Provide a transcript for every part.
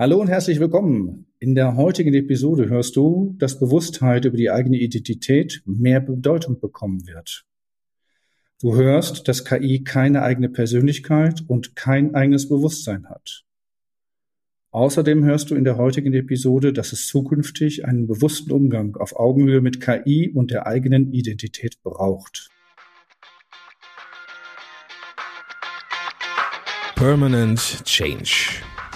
Hallo und herzlich willkommen. In der heutigen Episode hörst du, dass Bewusstheit über die eigene Identität mehr Bedeutung bekommen wird. Du hörst, dass KI keine eigene Persönlichkeit und kein eigenes Bewusstsein hat. Außerdem hörst du in der heutigen Episode, dass es zukünftig einen bewussten Umgang auf Augenhöhe mit KI und der eigenen Identität braucht. Permanent Change.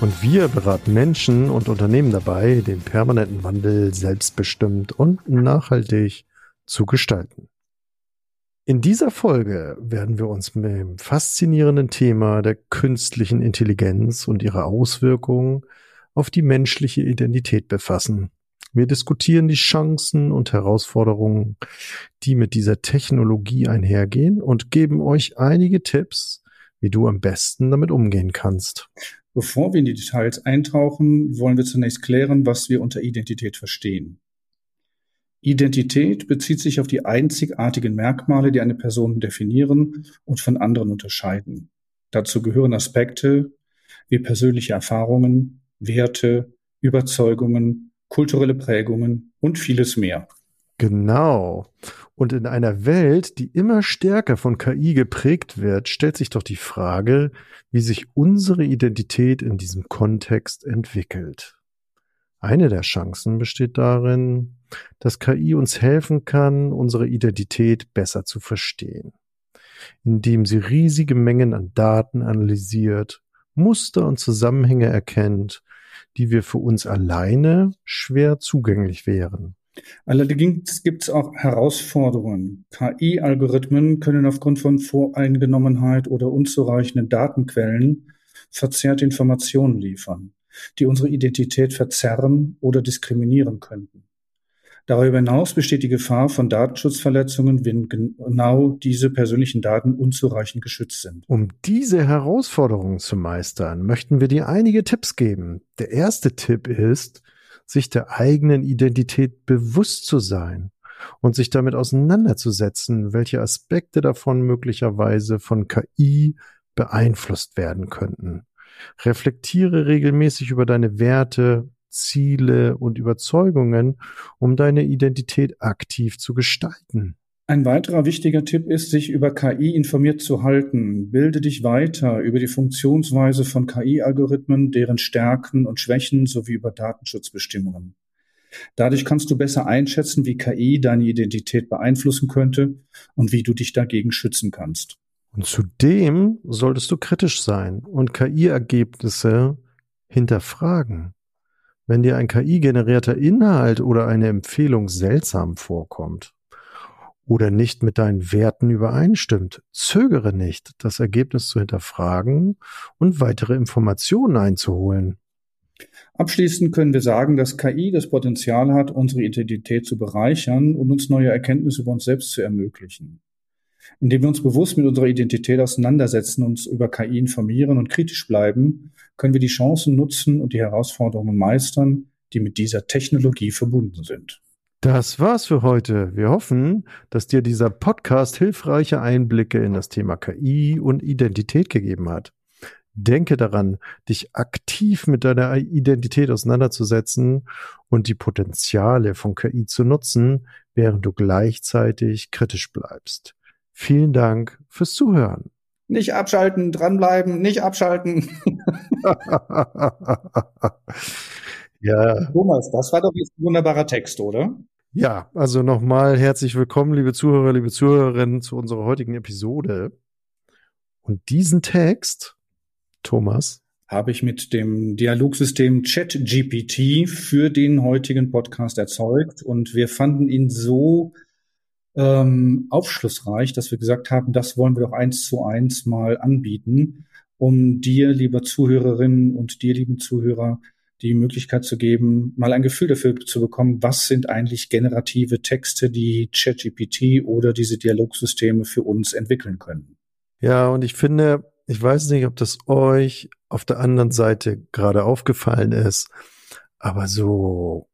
Und wir beraten Menschen und Unternehmen dabei, den permanenten Wandel selbstbestimmt und nachhaltig zu gestalten. In dieser Folge werden wir uns mit dem faszinierenden Thema der künstlichen Intelligenz und ihrer Auswirkungen auf die menschliche Identität befassen. Wir diskutieren die Chancen und Herausforderungen, die mit dieser Technologie einhergehen und geben euch einige Tipps, wie du am besten damit umgehen kannst. Bevor wir in die Details eintauchen, wollen wir zunächst klären, was wir unter Identität verstehen. Identität bezieht sich auf die einzigartigen Merkmale, die eine Person definieren und von anderen unterscheiden. Dazu gehören Aspekte wie persönliche Erfahrungen, Werte, Überzeugungen, kulturelle Prägungen und vieles mehr. Genau. Und in einer Welt, die immer stärker von KI geprägt wird, stellt sich doch die Frage, wie sich unsere Identität in diesem Kontext entwickelt. Eine der Chancen besteht darin, dass KI uns helfen kann, unsere Identität besser zu verstehen, indem sie riesige Mengen an Daten analysiert, Muster und Zusammenhänge erkennt, die wir für uns alleine schwer zugänglich wären. Allerdings gibt es auch Herausforderungen. KI-Algorithmen können aufgrund von Voreingenommenheit oder unzureichenden Datenquellen verzerrte Informationen liefern, die unsere Identität verzerren oder diskriminieren könnten. Darüber hinaus besteht die Gefahr von Datenschutzverletzungen, wenn genau diese persönlichen Daten unzureichend geschützt sind. Um diese Herausforderungen zu meistern, möchten wir dir einige Tipps geben. Der erste Tipp ist, sich der eigenen Identität bewusst zu sein und sich damit auseinanderzusetzen, welche Aspekte davon möglicherweise von KI beeinflusst werden könnten. Reflektiere regelmäßig über deine Werte, Ziele und Überzeugungen, um deine Identität aktiv zu gestalten. Ein weiterer wichtiger Tipp ist, sich über KI informiert zu halten. Bilde dich weiter über die Funktionsweise von KI-Algorithmen, deren Stärken und Schwächen sowie über Datenschutzbestimmungen. Dadurch kannst du besser einschätzen, wie KI deine Identität beeinflussen könnte und wie du dich dagegen schützen kannst. Und zudem solltest du kritisch sein und KI-Ergebnisse hinterfragen. Wenn dir ein KI-generierter Inhalt oder eine Empfehlung seltsam vorkommt, oder nicht mit deinen Werten übereinstimmt, zögere nicht, das Ergebnis zu hinterfragen und weitere Informationen einzuholen. Abschließend können wir sagen, dass KI das Potenzial hat, unsere Identität zu bereichern und uns neue Erkenntnisse über uns selbst zu ermöglichen. Indem wir uns bewusst mit unserer Identität auseinandersetzen, uns über KI informieren und kritisch bleiben, können wir die Chancen nutzen und die Herausforderungen meistern, die mit dieser Technologie verbunden sind. Das war's für heute. Wir hoffen, dass dir dieser Podcast hilfreiche Einblicke in das Thema KI und Identität gegeben hat. Denke daran, dich aktiv mit deiner Identität auseinanderzusetzen und die Potenziale von KI zu nutzen, während du gleichzeitig kritisch bleibst. Vielen Dank fürs Zuhören. Nicht abschalten, dranbleiben, nicht abschalten. Ja. Thomas, das war doch jetzt ein wunderbarer Text, oder? Ja, also nochmal herzlich willkommen, liebe Zuhörer, liebe Zuhörerinnen, zu unserer heutigen Episode. Und diesen Text, Thomas, habe ich mit dem Dialogsystem ChatGPT für den heutigen Podcast erzeugt und wir fanden ihn so ähm, aufschlussreich, dass wir gesagt haben, das wollen wir doch eins zu eins mal anbieten, um dir, lieber Zuhörerinnen und dir, lieben Zuhörer, die Möglichkeit zu geben, mal ein Gefühl dafür zu bekommen, was sind eigentlich generative Texte, die ChatGPT oder diese Dialogsysteme für uns entwickeln können. Ja, und ich finde, ich weiß nicht, ob das euch auf der anderen Seite gerade aufgefallen ist, aber so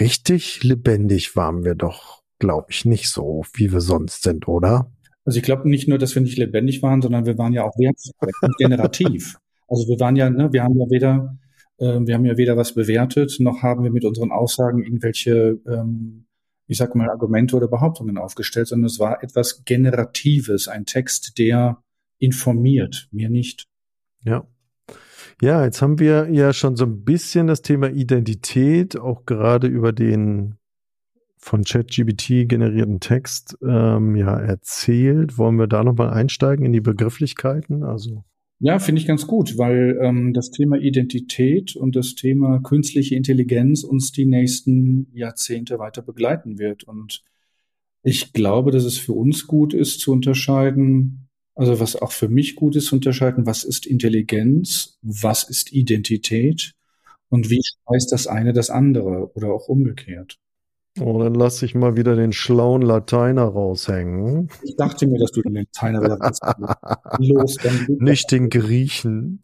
richtig lebendig waren wir doch, glaube ich, nicht so, wie wir sonst sind, oder? Also ich glaube nicht nur, dass wir nicht lebendig waren, sondern wir waren ja auch generativ. Also wir waren ja, ne, wir haben ja weder, äh, wir haben ja weder was bewertet, noch haben wir mit unseren Aussagen irgendwelche, ähm, ich sag mal, Argumente oder Behauptungen aufgestellt, sondern es war etwas Generatives, ein Text, der informiert, mir nicht. Ja. Ja, jetzt haben wir ja schon so ein bisschen das Thema Identität, auch gerade über den von ChatGBT generierten Text ähm, ja erzählt. Wollen wir da nochmal einsteigen in die Begrifflichkeiten? Also ja, finde ich ganz gut, weil ähm, das Thema Identität und das Thema künstliche Intelligenz uns die nächsten Jahrzehnte weiter begleiten wird. Und ich glaube, dass es für uns gut ist zu unterscheiden, also was auch für mich gut ist zu unterscheiden, was ist Intelligenz, was ist Identität und wie speist das eine das andere oder auch umgekehrt. Oh, dann lass ich mal wieder den schlauen Lateiner raushängen. Ich dachte mir, dass du den Lateiner wieder Los, Nicht den Griechen.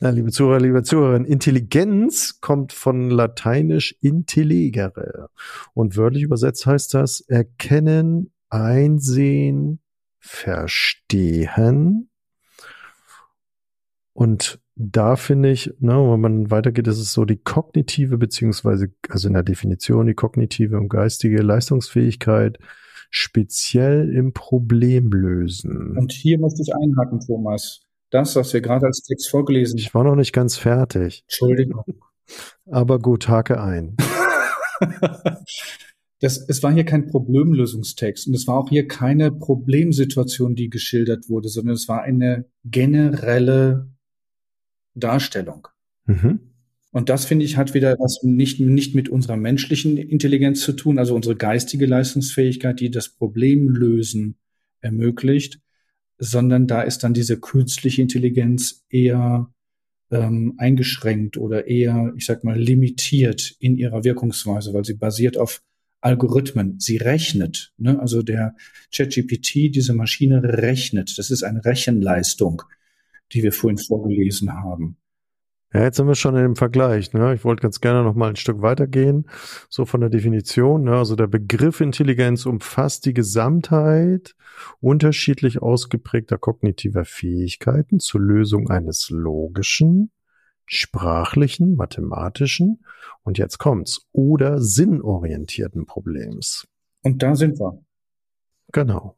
Na, liebe Zuhörer, liebe Zuhörerinnen, Intelligenz kommt von lateinisch intelligere. Und wörtlich übersetzt heißt das erkennen, einsehen, verstehen. Und da finde ich, ne, wenn man weitergeht, ist es so die kognitive, beziehungsweise, also in der Definition, die kognitive und geistige Leistungsfähigkeit, speziell im Problemlösen. Und hier möchte ich einhaken, Thomas. Das, was wir gerade als Text vorgelesen haben. Ich war noch nicht ganz fertig. Entschuldigung. Aber gut, hake ein. das, es war hier kein Problemlösungstext und es war auch hier keine Problemsituation, die geschildert wurde, sondern es war eine generelle Darstellung. Mhm. Und das finde ich hat wieder was nicht, nicht mit unserer menschlichen Intelligenz zu tun, also unsere geistige Leistungsfähigkeit, die das Problemlösen ermöglicht, sondern da ist dann diese künstliche Intelligenz eher ähm, eingeschränkt oder eher, ich sag mal, limitiert in ihrer Wirkungsweise, weil sie basiert auf Algorithmen. Sie rechnet. Ne? Also der ChatGPT, diese Maschine rechnet. Das ist eine Rechenleistung die wir vorhin vorgelesen haben. Ja, jetzt sind wir schon dem Vergleich. Ne? Ich wollte ganz gerne noch mal ein Stück weitergehen, so von der Definition. Ne? Also der Begriff Intelligenz umfasst die Gesamtheit unterschiedlich ausgeprägter kognitiver Fähigkeiten zur Lösung eines logischen, sprachlichen, mathematischen und jetzt kommt's oder sinnorientierten Problems. Und da sind wir. Genau.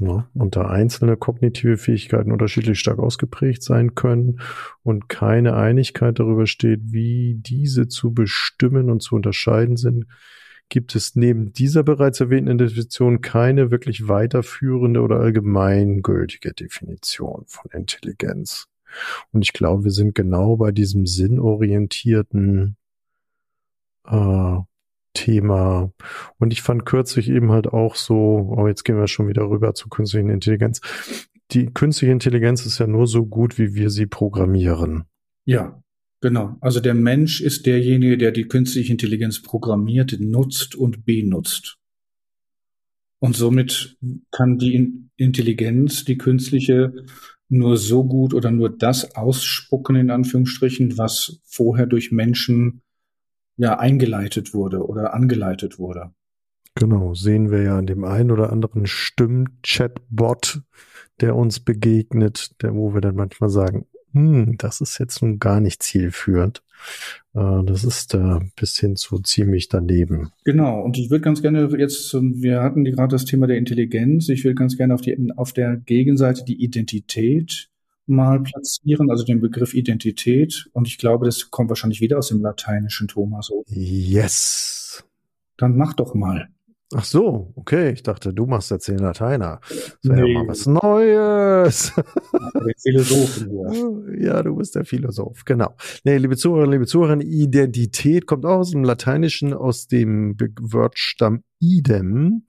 Ne? Und da einzelne kognitive Fähigkeiten unterschiedlich stark ausgeprägt sein können und keine Einigkeit darüber steht, wie diese zu bestimmen und zu unterscheiden sind, gibt es neben dieser bereits erwähnten Definition keine wirklich weiterführende oder allgemeingültige Definition von Intelligenz. Und ich glaube, wir sind genau bei diesem sinnorientierten äh, Thema. Und ich fand kürzlich eben halt auch so, oh, jetzt gehen wir schon wieder rüber zur künstlichen Intelligenz. Die künstliche Intelligenz ist ja nur so gut, wie wir sie programmieren. Ja, genau. Also der Mensch ist derjenige, der die künstliche Intelligenz programmiert, nutzt und benutzt. Und somit kann die Intelligenz, die künstliche, nur so gut oder nur das ausspucken, in Anführungsstrichen, was vorher durch Menschen ja eingeleitet wurde oder angeleitet wurde. Genau, sehen wir ja an dem einen oder anderen Stimm-Chatbot, der uns begegnet, der, wo wir dann manchmal sagen, hm, das ist jetzt nun gar nicht zielführend. Äh, das ist äh, bis hin zu ziemlich daneben. Genau, und ich würde ganz gerne jetzt, wir hatten gerade das Thema der Intelligenz, ich will ganz gerne auf, die, auf der Gegenseite die Identität mal platzieren, also den Begriff Identität. Und ich glaube, das kommt wahrscheinlich wieder aus dem Lateinischen, Thomas. Yes. Dann mach doch mal. Ach so, okay. Ich dachte, du machst jetzt den Lateiner. Das wäre nee. ja mal was Neues. Der Philosophen ja. du bist der Philosoph, genau. Nee, liebe Zuhörer, liebe Zuhörer, Identität kommt auch aus dem Lateinischen, aus dem Wortstamm idem.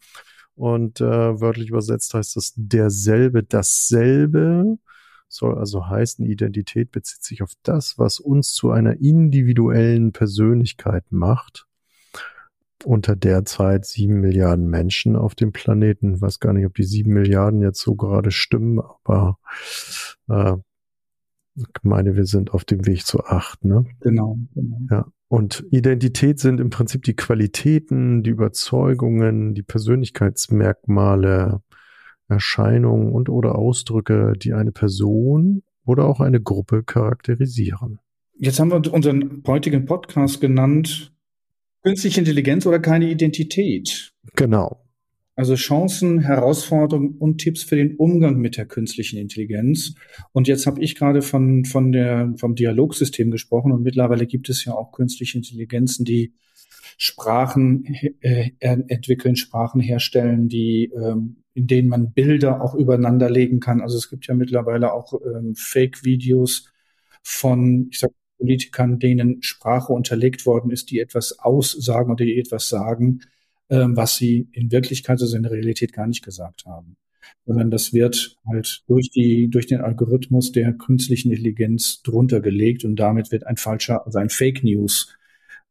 Und äh, wörtlich übersetzt heißt das derselbe, dasselbe Soll also heißen, Identität bezieht sich auf das, was uns zu einer individuellen Persönlichkeit macht. Unter derzeit sieben Milliarden Menschen auf dem Planeten. Ich weiß gar nicht, ob die sieben Milliarden jetzt so gerade stimmen, aber äh, ich meine, wir sind auf dem Weg zu acht, ne? Genau, genau. Ja. Und Identität sind im Prinzip die Qualitäten, die Überzeugungen, die Persönlichkeitsmerkmale, Erscheinungen und oder Ausdrücke, die eine Person oder auch eine Gruppe charakterisieren. Jetzt haben wir unseren heutigen Podcast genannt Künstliche Intelligenz oder keine Identität. Genau. Also Chancen, Herausforderungen und Tipps für den Umgang mit der künstlichen Intelligenz. Und jetzt habe ich gerade von, von der, vom Dialogsystem gesprochen und mittlerweile gibt es ja auch künstliche Intelligenzen, die Sprachen äh, entwickeln, Sprachen herstellen, die ähm, in denen man Bilder auch übereinander legen kann. Also es gibt ja mittlerweile auch ähm, Fake-Videos von, ich sag, Politikern, denen Sprache unterlegt worden ist, die etwas aussagen oder die etwas sagen, ähm, was sie in Wirklichkeit, also in der Realität gar nicht gesagt haben. Sondern das wird halt durch die, durch den Algorithmus der künstlichen Intelligenz drunter gelegt und damit wird ein falscher, also ein Fake News,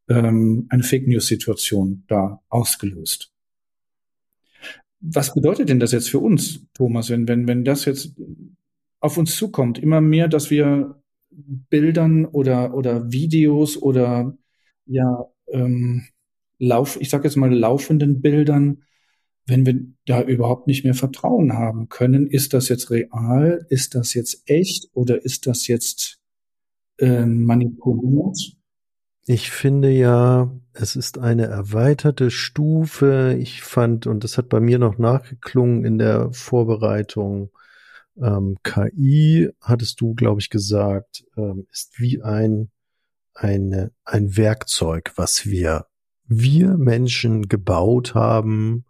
ähm, eine Fake News Situation da ausgelöst was bedeutet denn das jetzt für uns, Thomas, wenn, wenn, wenn das jetzt auf uns zukommt? Immer mehr, dass wir Bildern oder, oder Videos oder ja, ähm, Lauf, ich sage jetzt mal laufenden Bildern, wenn wir da überhaupt nicht mehr Vertrauen haben können, ist das jetzt real, ist das jetzt echt oder ist das jetzt äh, manipuliert? Ich finde ja, es ist eine erweiterte Stufe. Ich fand, und das hat bei mir noch nachgeklungen in der Vorbereitung, ähm, KI, hattest du, glaube ich, gesagt, ähm, ist wie ein, eine, ein Werkzeug, was wir, wir Menschen gebaut haben,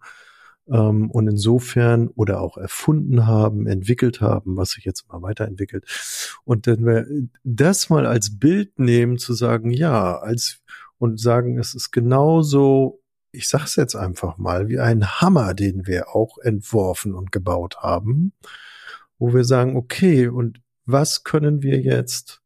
ähm, und insofern oder auch erfunden haben, entwickelt haben, was sich jetzt mal weiterentwickelt. Und wenn wir das mal als Bild nehmen, zu sagen, ja, als und sagen, es ist genauso, ich sag's jetzt einfach mal, wie ein Hammer, den wir auch entworfen und gebaut haben, wo wir sagen, okay, und was können wir jetzt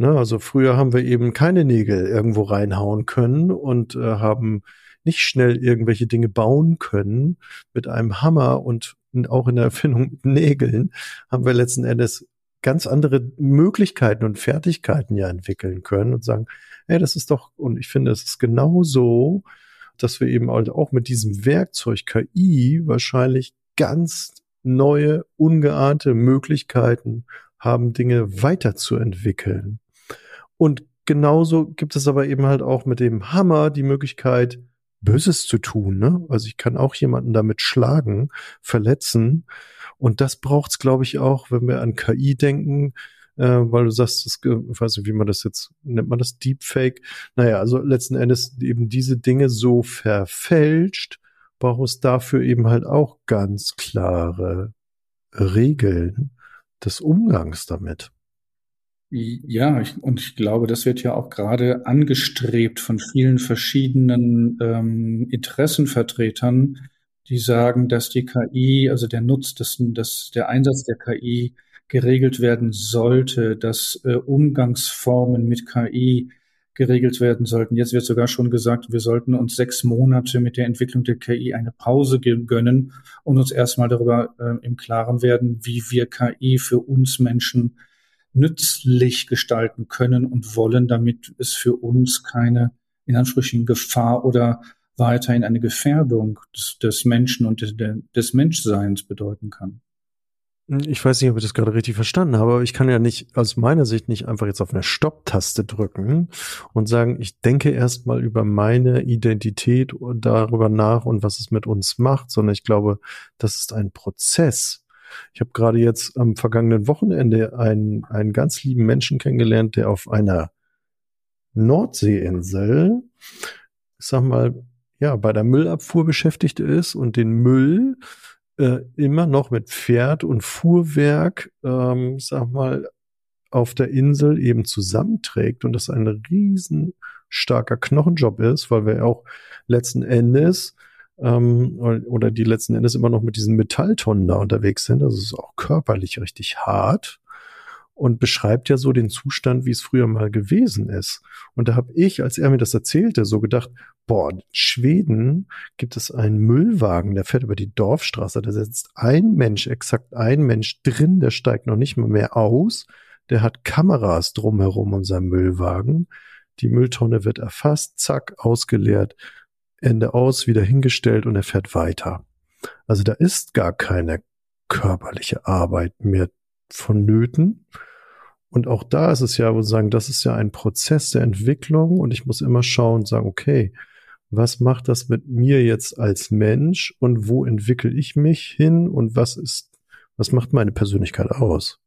Ne, also früher haben wir eben keine Nägel irgendwo reinhauen können und äh, haben nicht schnell irgendwelche Dinge bauen können mit einem Hammer und auch in der Erfindung mit Nägeln haben wir letzten Endes ganz andere Möglichkeiten und Fertigkeiten ja entwickeln können und sagen, hey, das ist doch, und ich finde, es ist genau so, dass wir eben halt auch mit diesem Werkzeug KI wahrscheinlich ganz neue, ungeahnte Möglichkeiten haben, Dinge weiterzuentwickeln. Und genauso gibt es aber eben halt auch mit dem Hammer die Möglichkeit, Böses zu tun. Ne? Also ich kann auch jemanden damit schlagen, verletzen. Und das braucht's, glaube ich, auch, wenn wir an KI denken, äh, weil du sagst, das, ich weiß nicht, wie man das jetzt, nennt man das Deepfake? Naja, also letzten Endes eben diese Dinge so verfälscht, braucht es dafür eben halt auch ganz klare Regeln des Umgangs damit. Ja, ich, und ich glaube, das wird ja auch gerade angestrebt von vielen verschiedenen ähm, Interessenvertretern, die sagen, dass die KI, also der Nutz, dass, dass der Einsatz der KI geregelt werden sollte, dass äh, Umgangsformen mit KI geregelt werden sollten. Jetzt wird sogar schon gesagt, wir sollten uns sechs Monate mit der Entwicklung der KI eine Pause gönnen und uns erstmal darüber äh, im Klaren werden, wie wir KI für uns Menschen nützlich gestalten können und wollen, damit es für uns keine in Anführungsstrichen Gefahr oder weiterhin eine Gefährdung des, des Menschen und des, des Menschseins bedeuten kann. Ich weiß nicht, ob ich das gerade richtig verstanden habe, aber ich kann ja nicht aus meiner Sicht nicht einfach jetzt auf eine Stopptaste drücken und sagen, ich denke erstmal über meine Identität und darüber nach und was es mit uns macht, sondern ich glaube, das ist ein Prozess. Ich habe gerade jetzt am vergangenen Wochenende einen, einen ganz lieben Menschen kennengelernt, der auf einer Nordseeinsel, ich sag mal, ja, bei der Müllabfuhr beschäftigt ist und den Müll äh, immer noch mit Pferd und Fuhrwerk, ähm, sag mal, auf der Insel eben zusammenträgt und das ein riesen starker Knochenjob ist, weil wir auch letzten Endes ähm, oder die letzten Endes immer noch mit diesen Metalltonnen da unterwegs sind. Also es ist auch körperlich richtig hart. und beschreibt ja so den Zustand, wie es früher mal gewesen ist. Und da habe ich, als er mir das erzählte, so gedacht, boah, in Schweden gibt es einen Müllwagen, der fährt über die Dorfstraße, da sitzt ein Mensch, exakt ein Mensch drin, der steigt noch nicht mal mehr aus, der hat Kameras drumherum um seinen Müllwagen, die Mülltonne wird erfasst, zack, ausgeleert, Ende aus, wieder hingestellt und er fährt weiter. Also da ist gar keine körperliche Arbeit mehr vonnöten. Und auch da ist es ja, wo sagen, das ist ja ein Prozess der Entwicklung und ich muss immer schauen und sagen, okay, was macht das mit mir jetzt als Mensch und wo entwickle ich mich hin und was ist, was macht meine Persönlichkeit aus?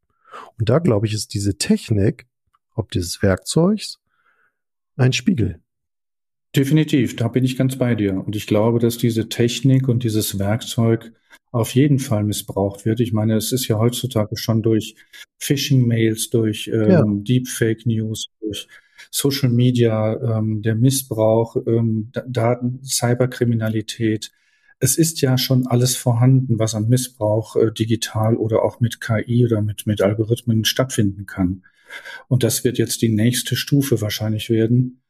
Und da glaube ich, ist diese Technik, ob dieses Werkzeugs, ein Spiegel. Definitiv, da bin ich ganz bei dir. Und ich glaube, dass diese Technik und dieses Werkzeug auf jeden Fall missbraucht wird. Ich meine, es ist ja heutzutage schon durch Phishing-Mails, durch ähm, ja. Deepfake News, durch Social Media, ähm, der Missbrauch, ähm, Daten, Cyberkriminalität. Es ist ja schon alles vorhanden, was an Missbrauch äh, digital oder auch mit KI oder mit, mit Algorithmen stattfinden kann. Und das wird jetzt die nächste Stufe wahrscheinlich werden,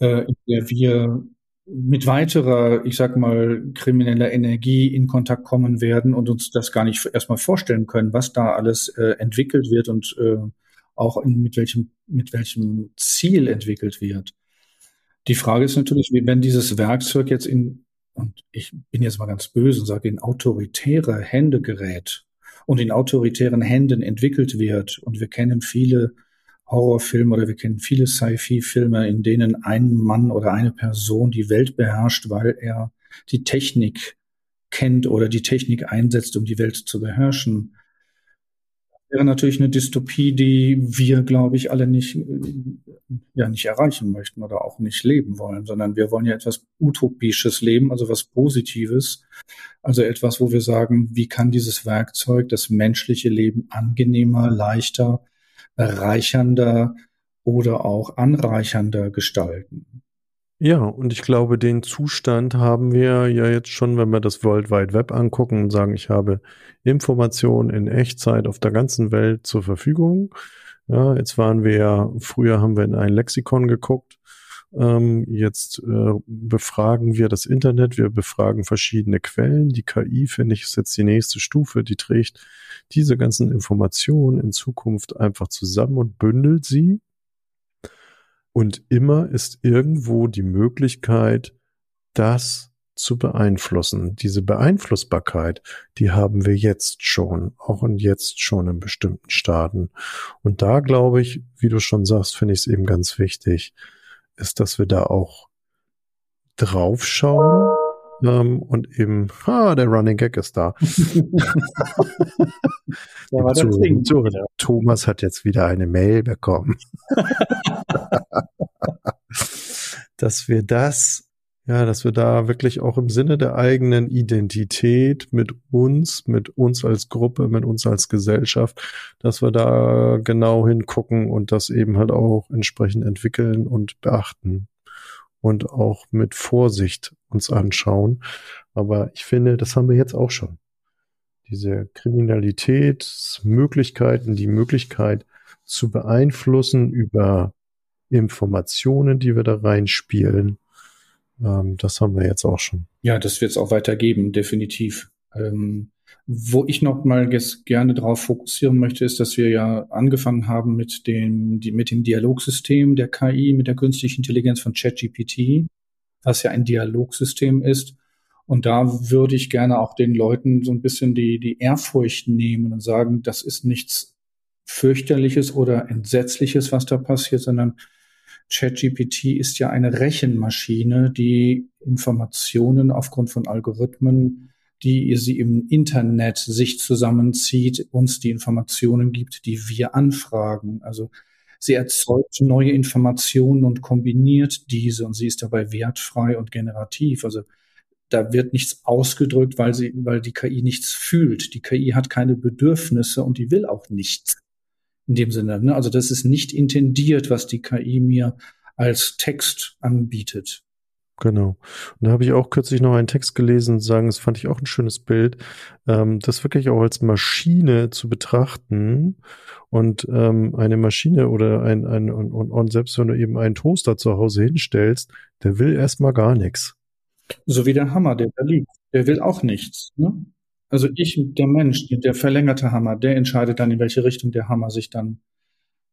äh, in der wir mit weiterer, ich sag mal, krimineller Energie in Kontakt kommen werden und uns das gar nicht erstmal vorstellen können, was da alles äh, entwickelt wird und äh, auch in, mit welchem, mit welchem Ziel entwickelt wird. Die Frage ist natürlich, wenn dieses Werkzeug jetzt in, und ich bin jetzt mal ganz böse und sage, in autoritäre Hände gerät und in autoritären Händen entwickelt wird, und wir kennen viele Horrorfilme oder wir kennen viele Sci-Fi-Filme, in denen ein Mann oder eine Person die Welt beherrscht, weil er die Technik kennt oder die Technik einsetzt, um die Welt zu beherrschen. Wäre natürlich eine Dystopie, die wir, glaube ich, alle nicht, ja, nicht erreichen möchten oder auch nicht leben wollen, sondern wir wollen ja etwas Utopisches leben, also was Positives. Also etwas, wo wir sagen, wie kann dieses Werkzeug das menschliche Leben angenehmer, leichter, bereichernder oder auch anreichernder gestalten. Ja, und ich glaube, den Zustand haben wir ja jetzt schon, wenn wir das World Wide Web angucken und sagen, ich habe Informationen in Echtzeit auf der ganzen Welt zur Verfügung. Ja, jetzt waren wir ja, früher haben wir in ein Lexikon geguckt. Ähm, jetzt äh, befragen wir das Internet, wir befragen verschiedene Quellen. Die KI, finde ich, ist jetzt die nächste Stufe, die trägt diese ganzen Informationen in Zukunft einfach zusammen und bündelt sie. Und immer ist irgendwo die Möglichkeit, das zu beeinflussen. Diese Beeinflussbarkeit, die haben wir jetzt schon, auch und jetzt schon in bestimmten Staaten. Und da glaube ich, wie du schon sagst, finde ich es eben ganz wichtig, ist, dass wir da auch draufschauen ähm, und eben, ah, der Running Gag ist da. da war zu, zu. Thomas hat jetzt wieder eine Mail bekommen. dass wir das ja, dass wir da wirklich auch im Sinne der eigenen Identität mit uns, mit uns als Gruppe, mit uns als Gesellschaft, dass wir da genau hingucken und das eben halt auch entsprechend entwickeln und beachten und auch mit Vorsicht uns anschauen. Aber ich finde, das haben wir jetzt auch schon. Diese Kriminalitätsmöglichkeiten, die Möglichkeit zu beeinflussen über Informationen, die wir da reinspielen, ähm, das haben wir jetzt auch schon. Ja, das wird es auch weitergeben, definitiv. Ähm, wo ich noch mal gerne darauf fokussieren möchte, ist, dass wir ja angefangen haben mit dem, die, mit dem Dialogsystem der KI, mit der künstlichen Intelligenz von ChatGPT, was ja ein Dialogsystem ist. Und da würde ich gerne auch den Leuten so ein bisschen die, die Ehrfurcht nehmen und sagen, das ist nichts fürchterliches oder entsetzliches, was da passiert, sondern ChatGPT ist ja eine Rechenmaschine, die Informationen aufgrund von Algorithmen die sie im Internet sich zusammenzieht, uns die Informationen gibt, die wir anfragen. Also sie erzeugt neue Informationen und kombiniert diese und sie ist dabei wertfrei und generativ. Also da wird nichts ausgedrückt, weil sie, weil die KI nichts fühlt. Die KI hat keine Bedürfnisse und die will auch nichts. In dem Sinne, ne? Also das ist nicht intendiert, was die KI mir als Text anbietet. Genau. Und da habe ich auch kürzlich noch einen Text gelesen, sagen, das fand ich auch ein schönes Bild, ähm, das wirklich auch als Maschine zu betrachten und ähm, eine Maschine oder ein, ein und, und, und selbst wenn du eben einen Toaster zu Hause hinstellst, der will erstmal gar nichts. So wie der Hammer, der da liegt. Der will auch nichts. Ne? Also ich, der Mensch, der verlängerte Hammer, der entscheidet dann, in welche Richtung der Hammer sich dann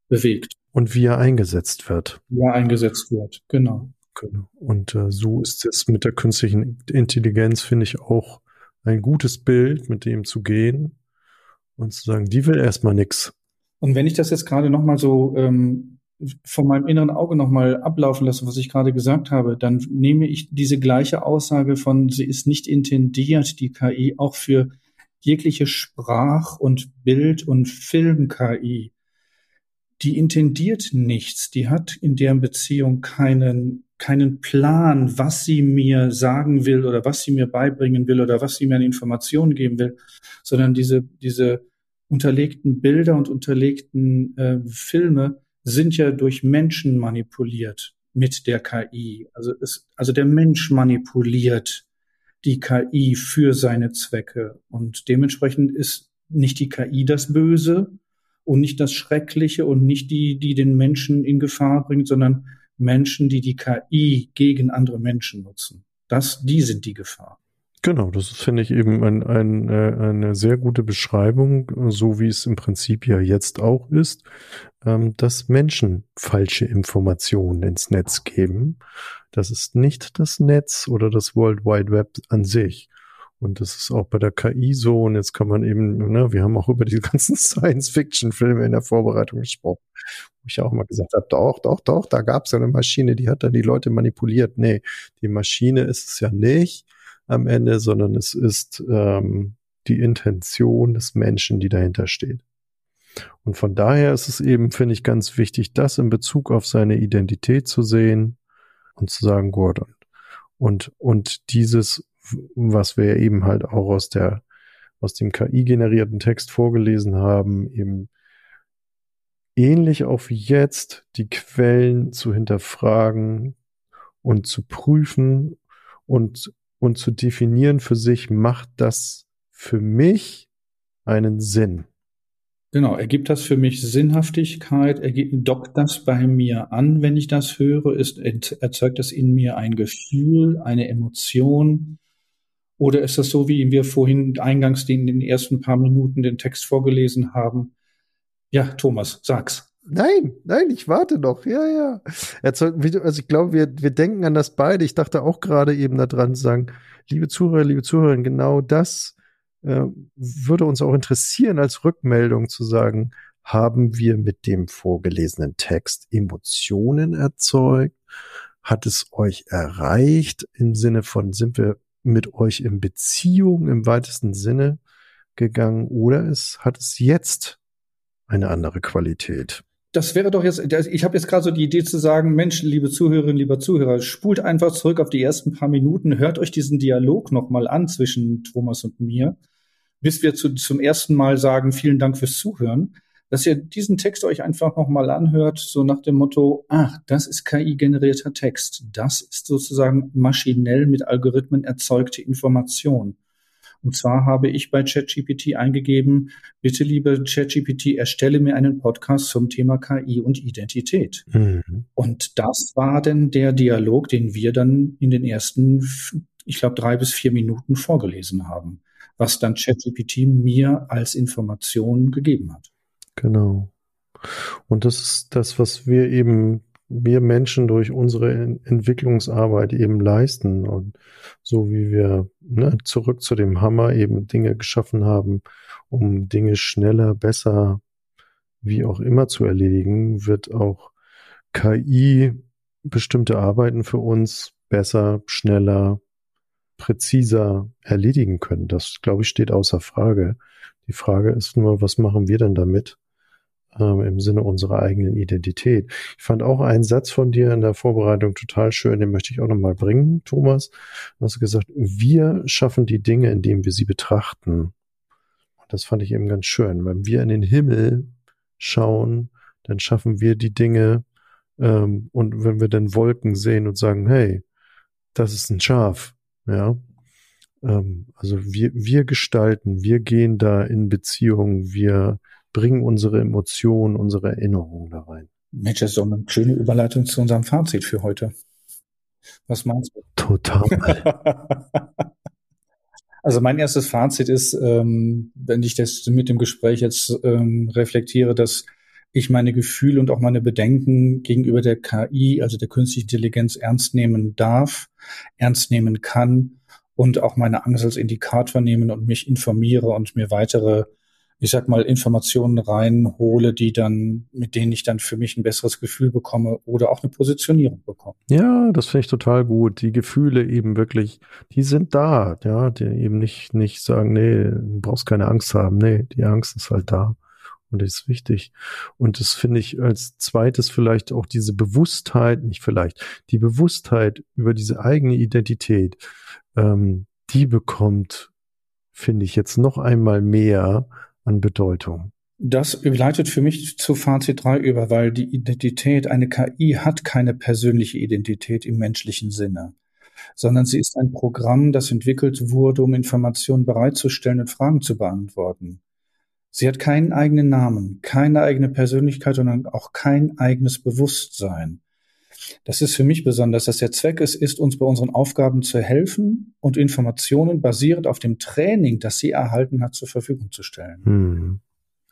bewegt. Und wie er eingesetzt wird. Wie er eingesetzt wird, genau. Genau. Und äh, so ist es mit der künstlichen Intelligenz, finde ich, auch ein gutes Bild, mit dem zu gehen und zu sagen, die will erstmal nix. Und wenn ich das jetzt gerade nochmal so ähm, von meinem inneren Auge nochmal ablaufen lasse, was ich gerade gesagt habe, dann nehme ich diese gleiche Aussage von, sie ist nicht intendiert, die KI, auch für jegliche Sprach- und Bild- und Film-KI. Die intendiert nichts, die hat in deren Beziehung keinen keinen Plan, was sie mir sagen will oder was sie mir beibringen will oder was sie mir an Informationen geben will, sondern diese, diese unterlegten Bilder und unterlegten äh, Filme sind ja durch Menschen manipuliert mit der KI. Also, es, also der Mensch manipuliert die KI für seine Zwecke und dementsprechend ist nicht die KI das Böse und nicht das Schreckliche und nicht die, die den Menschen in Gefahr bringt, sondern Menschen, die die KI gegen andere Menschen nutzen. Das, die sind die Gefahr. Genau, das finde ich eben ein, ein, äh, eine sehr gute Beschreibung, so wie es im Prinzip ja jetzt auch ist, ähm, dass Menschen falsche Informationen ins Netz geben. Das ist nicht das Netz oder das World Wide Web an sich. Und das ist auch bei der KI so. Und jetzt kann man eben, ne, wir haben auch über die ganzen Science-Fiction-Filme in der Vorbereitung gesprochen, wo ich auch mal gesagt habe, doch, doch, doch, da gab es ja eine Maschine, die hat dann die Leute manipuliert. Nee, die Maschine ist es ja nicht am Ende, sondern es ist ähm, die Intention des Menschen, die dahinter steht. Und von daher ist es eben, finde ich, ganz wichtig, das in Bezug auf seine Identität zu sehen und zu sagen, Gordon. Und, und dieses was wir eben halt auch aus der, aus dem KI-generierten Text vorgelesen haben, eben ähnlich auf jetzt die Quellen zu hinterfragen und zu prüfen und, und zu definieren für sich, macht das für mich einen Sinn? Genau, ergibt das für mich Sinnhaftigkeit? Ergibt, dockt das bei mir an, wenn ich das höre? Ist, erzeugt das in mir ein Gefühl, eine Emotion? Oder ist das so, wie wir vorhin eingangs in den ersten paar Minuten den Text vorgelesen haben? Ja, Thomas, sag's. Nein, nein, ich warte noch. Ja, ja. Also ich glaube, wir, wir denken an das beide. Ich dachte auch gerade eben daran zu sagen, liebe Zuhörer, liebe Zuhörerinnen, genau das äh, würde uns auch interessieren als Rückmeldung zu sagen, haben wir mit dem vorgelesenen Text Emotionen erzeugt? Hat es euch erreicht im Sinne von, sind wir mit euch in Beziehung im weitesten Sinne gegangen oder es hat es jetzt eine andere Qualität? Das wäre doch jetzt, ich habe jetzt gerade so die Idee zu sagen, Mensch, liebe Zuhörerinnen, lieber Zuhörer, spult einfach zurück auf die ersten paar Minuten, hört euch diesen Dialog nochmal an zwischen Thomas und mir, bis wir zu, zum ersten Mal sagen, vielen Dank fürs Zuhören dass ihr diesen Text euch einfach nochmal anhört, so nach dem Motto, ach, das ist KI-generierter Text. Das ist sozusagen maschinell mit Algorithmen erzeugte Information. Und zwar habe ich bei ChatGPT eingegeben, bitte liebe ChatGPT, erstelle mir einen Podcast zum Thema KI und Identität. Mhm. Und das war denn der Dialog, den wir dann in den ersten, ich glaube, drei bis vier Minuten vorgelesen haben, was dann ChatGPT mir als Information gegeben hat. Genau. Und das ist das, was wir eben, wir Menschen durch unsere Entwicklungsarbeit eben leisten. Und so wie wir ne, zurück zu dem Hammer eben Dinge geschaffen haben, um Dinge schneller, besser, wie auch immer zu erledigen, wird auch KI bestimmte Arbeiten für uns besser, schneller, präziser erledigen können. Das, glaube ich, steht außer Frage. Die Frage ist nur, was machen wir denn damit? Ähm, im Sinne unserer eigenen Identität. Ich fand auch einen Satz von dir in der Vorbereitung total schön, den möchte ich auch nochmal bringen, Thomas. Du hast gesagt, wir schaffen die Dinge, indem wir sie betrachten. Und das fand ich eben ganz schön. Wenn wir in den Himmel schauen, dann schaffen wir die Dinge, ähm, und wenn wir dann Wolken sehen und sagen, hey, das ist ein Schaf, ja. Ähm, also wir, wir gestalten, wir gehen da in Beziehung, wir bringen unsere Emotionen, unsere Erinnerungen da rein. Mensch, das ist doch eine schöne Überleitung zu unserem Fazit für heute. Was meinst du? Total. also mein erstes Fazit ist, ähm, wenn ich das mit dem Gespräch jetzt ähm, reflektiere, dass ich meine Gefühle und auch meine Bedenken gegenüber der KI, also der künstlichen Intelligenz, ernst nehmen darf, ernst nehmen kann und auch meine Angst als Indikator nehmen und mich informiere und mir weitere, ich sag mal, Informationen reinhole, die dann, mit denen ich dann für mich ein besseres Gefühl bekomme oder auch eine Positionierung bekomme. Ja, das finde ich total gut. Die Gefühle eben wirklich, die sind da, ja, die eben nicht, nicht sagen, nee, du brauchst keine Angst haben. Nee, die Angst ist halt da. Und ist wichtig. Und das finde ich als zweites vielleicht auch diese Bewusstheit, nicht vielleicht, die Bewusstheit über diese eigene Identität, ähm, die bekommt, finde ich, jetzt noch einmal mehr an Bedeutung. Das leitet für mich zu Fazit 3 über, weil die Identität, eine KI hat keine persönliche Identität im menschlichen Sinne, sondern sie ist ein Programm, das entwickelt wurde, um Informationen bereitzustellen und Fragen zu beantworten. Sie hat keinen eigenen Namen, keine eigene Persönlichkeit und auch kein eigenes Bewusstsein. Das ist für mich besonders, dass der Zweck es ist, uns bei unseren Aufgaben zu helfen und Informationen basierend auf dem Training, das sie erhalten hat, zur Verfügung zu stellen. Hm.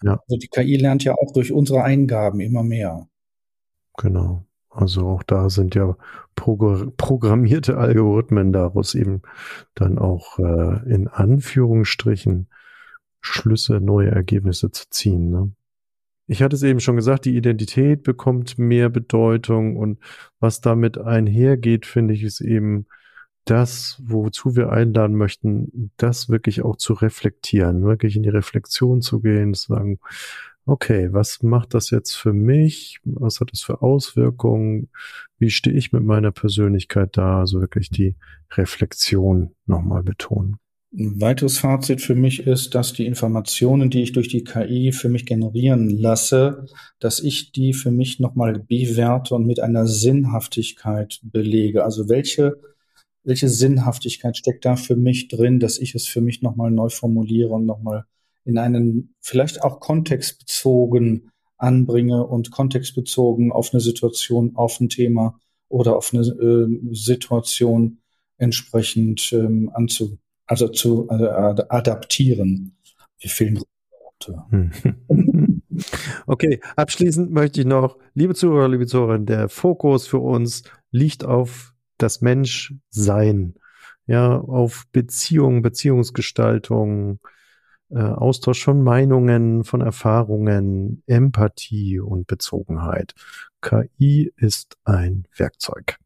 Ja. Also die KI lernt ja auch durch unsere Eingaben immer mehr. Genau. Also auch da sind ja programmierte Algorithmen daraus eben dann auch äh, in Anführungsstrichen Schlüsse, neue Ergebnisse zu ziehen. Ne? Ich hatte es eben schon gesagt, die Identität bekommt mehr Bedeutung und was damit einhergeht, finde ich, ist eben das, wozu wir einladen möchten, das wirklich auch zu reflektieren, wirklich in die Reflexion zu gehen, zu sagen, okay, was macht das jetzt für mich? Was hat das für Auswirkungen? Wie stehe ich mit meiner Persönlichkeit da? Also wirklich die Reflexion nochmal betonen. Ein weiteres Fazit für mich ist, dass die Informationen, die ich durch die KI für mich generieren lasse, dass ich die für mich nochmal bewerte und mit einer Sinnhaftigkeit belege. Also welche, welche Sinnhaftigkeit steckt da für mich drin, dass ich es für mich nochmal neu formuliere und nochmal in einen vielleicht auch kontextbezogen anbringe und kontextbezogen auf eine Situation, auf ein Thema oder auf eine äh, Situation entsprechend ähm, anzu also zu also adaptieren. Wir fehlen Worte. Hm. Okay, abschließend möchte ich noch, liebe Zuhörer, liebe Zuhörer, der Fokus für uns liegt auf das Menschsein, ja, auf Beziehungen, Beziehungsgestaltung, äh, Austausch von Meinungen, von Erfahrungen, Empathie und Bezogenheit. KI ist ein Werkzeug.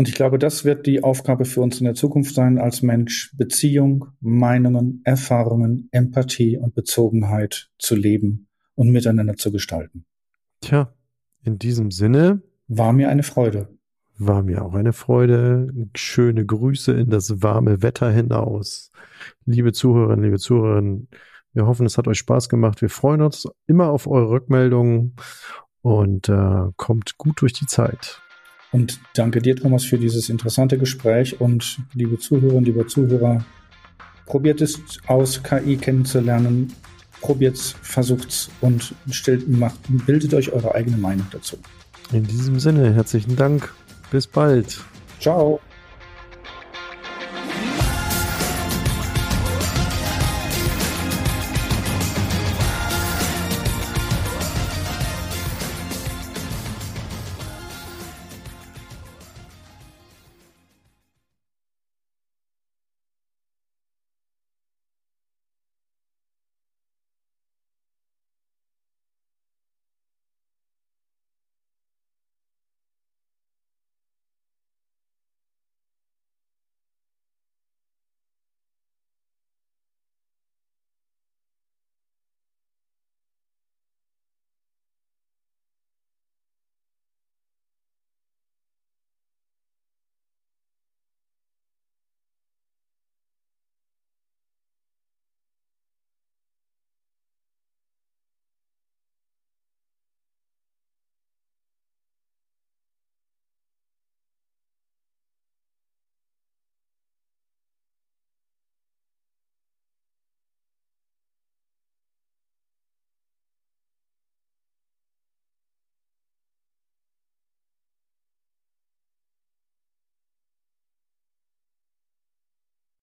Und ich glaube, das wird die Aufgabe für uns in der Zukunft sein als Mensch, Beziehung, Meinungen, Erfahrungen, Empathie und Bezogenheit zu leben und miteinander zu gestalten. Tja, in diesem Sinne. War mir eine Freude. War mir auch eine Freude. Schöne Grüße in das warme Wetter hinaus. Liebe Zuhörerinnen, liebe Zuhörerinnen, wir hoffen, es hat euch Spaß gemacht. Wir freuen uns immer auf eure Rückmeldungen und äh, kommt gut durch die Zeit. Und danke dir, Thomas, für dieses interessante Gespräch. Und liebe Zuhörerinnen, liebe Zuhörer, probiert es aus, KI kennenzulernen. Probiert's, versucht's und stellt, macht, bildet euch eure eigene Meinung dazu. In diesem Sinne, herzlichen Dank. Bis bald. Ciao.